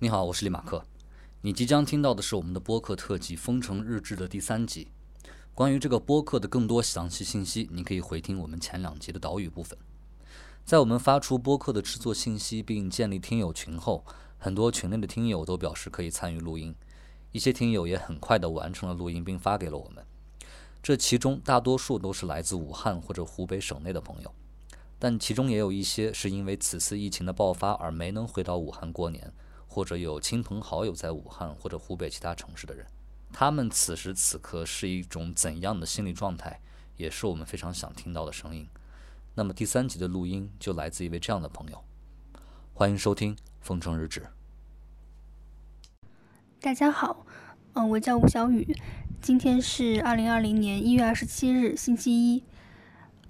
你好，我是李马克。你即将听到的是我们的播客特辑《封城日志》的第三集。关于这个播客的更多详细信息，你可以回听我们前两集的导语部分。在我们发出播客的制作信息并建立听友群后，很多群内的听友都表示可以参与录音，一些听友也很快地完成了录音并发给了我们。这其中大多数都是来自武汉或者湖北省内的朋友，但其中也有一些是因为此次疫情的爆发而没能回到武汉过年。或者有亲朋好友在武汉或者湖北其他城市的人，他们此时此刻是一种怎样的心理状态，也是我们非常想听到的声音。那么第三集的录音就来自一位这样的朋友，欢迎收听《风城日志》。大家好，嗯，我叫吴小雨，今天是二零二零年一月二十七日，星期一。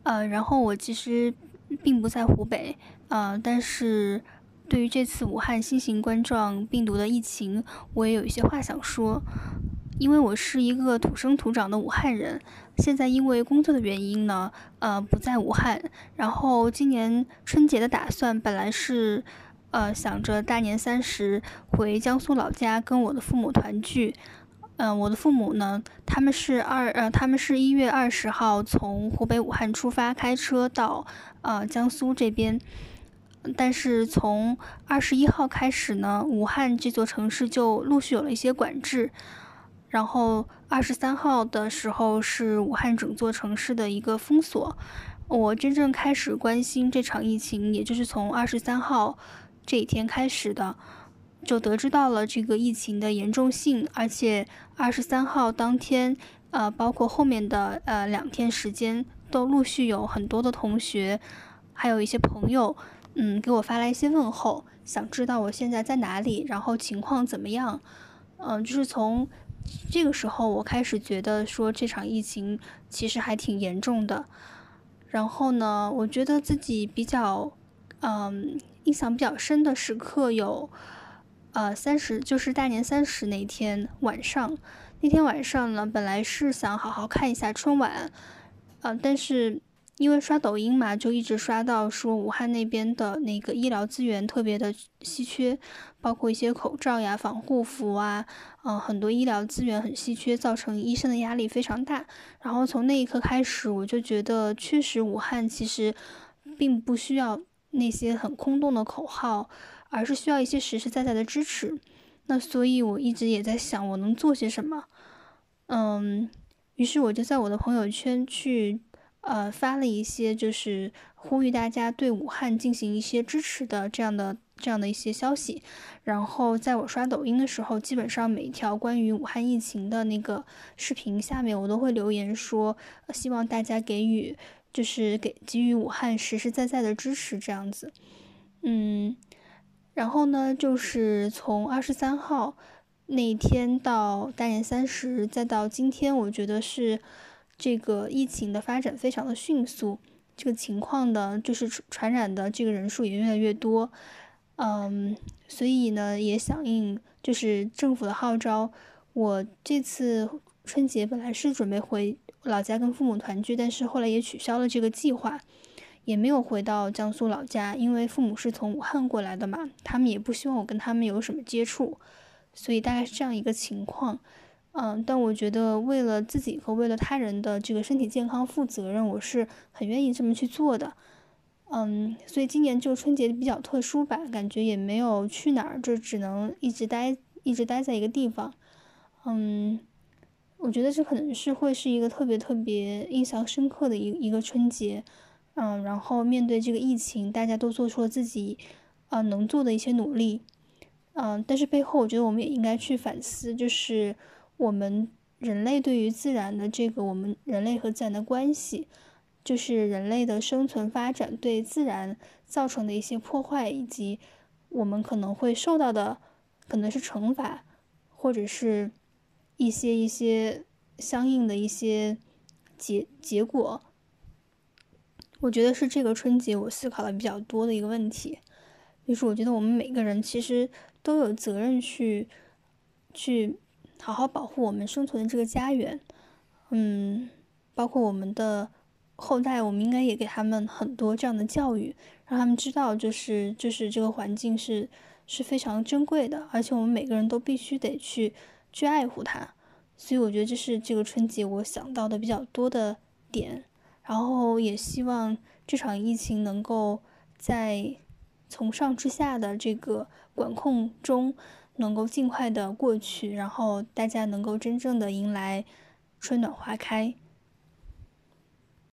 呃，然后我其实并不在湖北，呃，但是。对于这次武汉新型冠状病毒的疫情，我也有一些话想说。因为我是一个土生土长的武汉人，现在因为工作的原因呢，呃，不在武汉。然后今年春节的打算本来是，呃，想着大年三十回江苏老家跟我的父母团聚。嗯，我的父母呢，他们是二呃，他们是一月二十号从湖北武汉出发，开车到呃江苏这边。但是从二十一号开始呢，武汉这座城市就陆续有了一些管制。然后二十三号的时候是武汉整座城市的一个封锁。我真正开始关心这场疫情，也就是从二十三号这一天开始的，就得知到了这个疫情的严重性。而且二十三号当天，呃，包括后面的呃两天时间，都陆续有很多的同学，还有一些朋友。嗯，给我发来一些问候，想知道我现在在哪里，然后情况怎么样。嗯，就是从这个时候，我开始觉得说这场疫情其实还挺严重的。然后呢，我觉得自己比较，嗯，印象比较深的时刻有，呃，三十就是大年三十那天晚上。那天晚上呢，本来是想好好看一下春晚，呃，但是。因为刷抖音嘛，就一直刷到说武汉那边的那个医疗资源特别的稀缺，包括一些口罩呀、防护服啊，嗯，很多医疗资源很稀缺，造成医生的压力非常大。然后从那一刻开始，我就觉得确实武汉其实并不需要那些很空洞的口号，而是需要一些实实在在的支持。那所以我一直也在想，我能做些什么？嗯，于是我就在我的朋友圈去。呃，发了一些就是呼吁大家对武汉进行一些支持的这样的这样的一些消息。然后在我刷抖音的时候，基本上每一条关于武汉疫情的那个视频下面，我都会留言说，希望大家给予就是给给予武汉实实在在的支持这样子。嗯，然后呢，就是从二十三号那一天到大年三十，再到今天，我觉得是。这个疫情的发展非常的迅速，这个情况呢，就是传染的这个人数也越来越多，嗯，所以呢，也响应就是政府的号召，我这次春节本来是准备回老家跟父母团聚，但是后来也取消了这个计划，也没有回到江苏老家，因为父母是从武汉过来的嘛，他们也不希望我跟他们有什么接触，所以大概是这样一个情况。嗯，但我觉得为了自己和为了他人的这个身体健康负责任，我是很愿意这么去做的。嗯，所以今年就春节比较特殊吧，感觉也没有去哪儿，就只能一直待一直待在一个地方。嗯，我觉得这可能是会是一个特别特别印象深刻的一一个春节。嗯，然后面对这个疫情，大家都做出了自己呃能做的一些努力。嗯，但是背后我觉得我们也应该去反思，就是。我们人类对于自然的这个，我们人类和自然的关系，就是人类的生存发展对自然造成的一些破坏，以及我们可能会受到的可能是惩罚，或者是一些一些相应的一些结结果。我觉得是这个春节我思考的比较多的一个问题，就是我觉得我们每个人其实都有责任去去。好好保护我们生存的这个家园，嗯，包括我们的后代，我们应该也给他们很多这样的教育，让他们知道，就是就是这个环境是是非常珍贵的，而且我们每个人都必须得去去爱护它。所以我觉得这是这个春节我想到的比较多的点。然后也希望这场疫情能够在从上至下的这个管控中能够尽快的过去，然后大家能够真正的迎来春暖花开。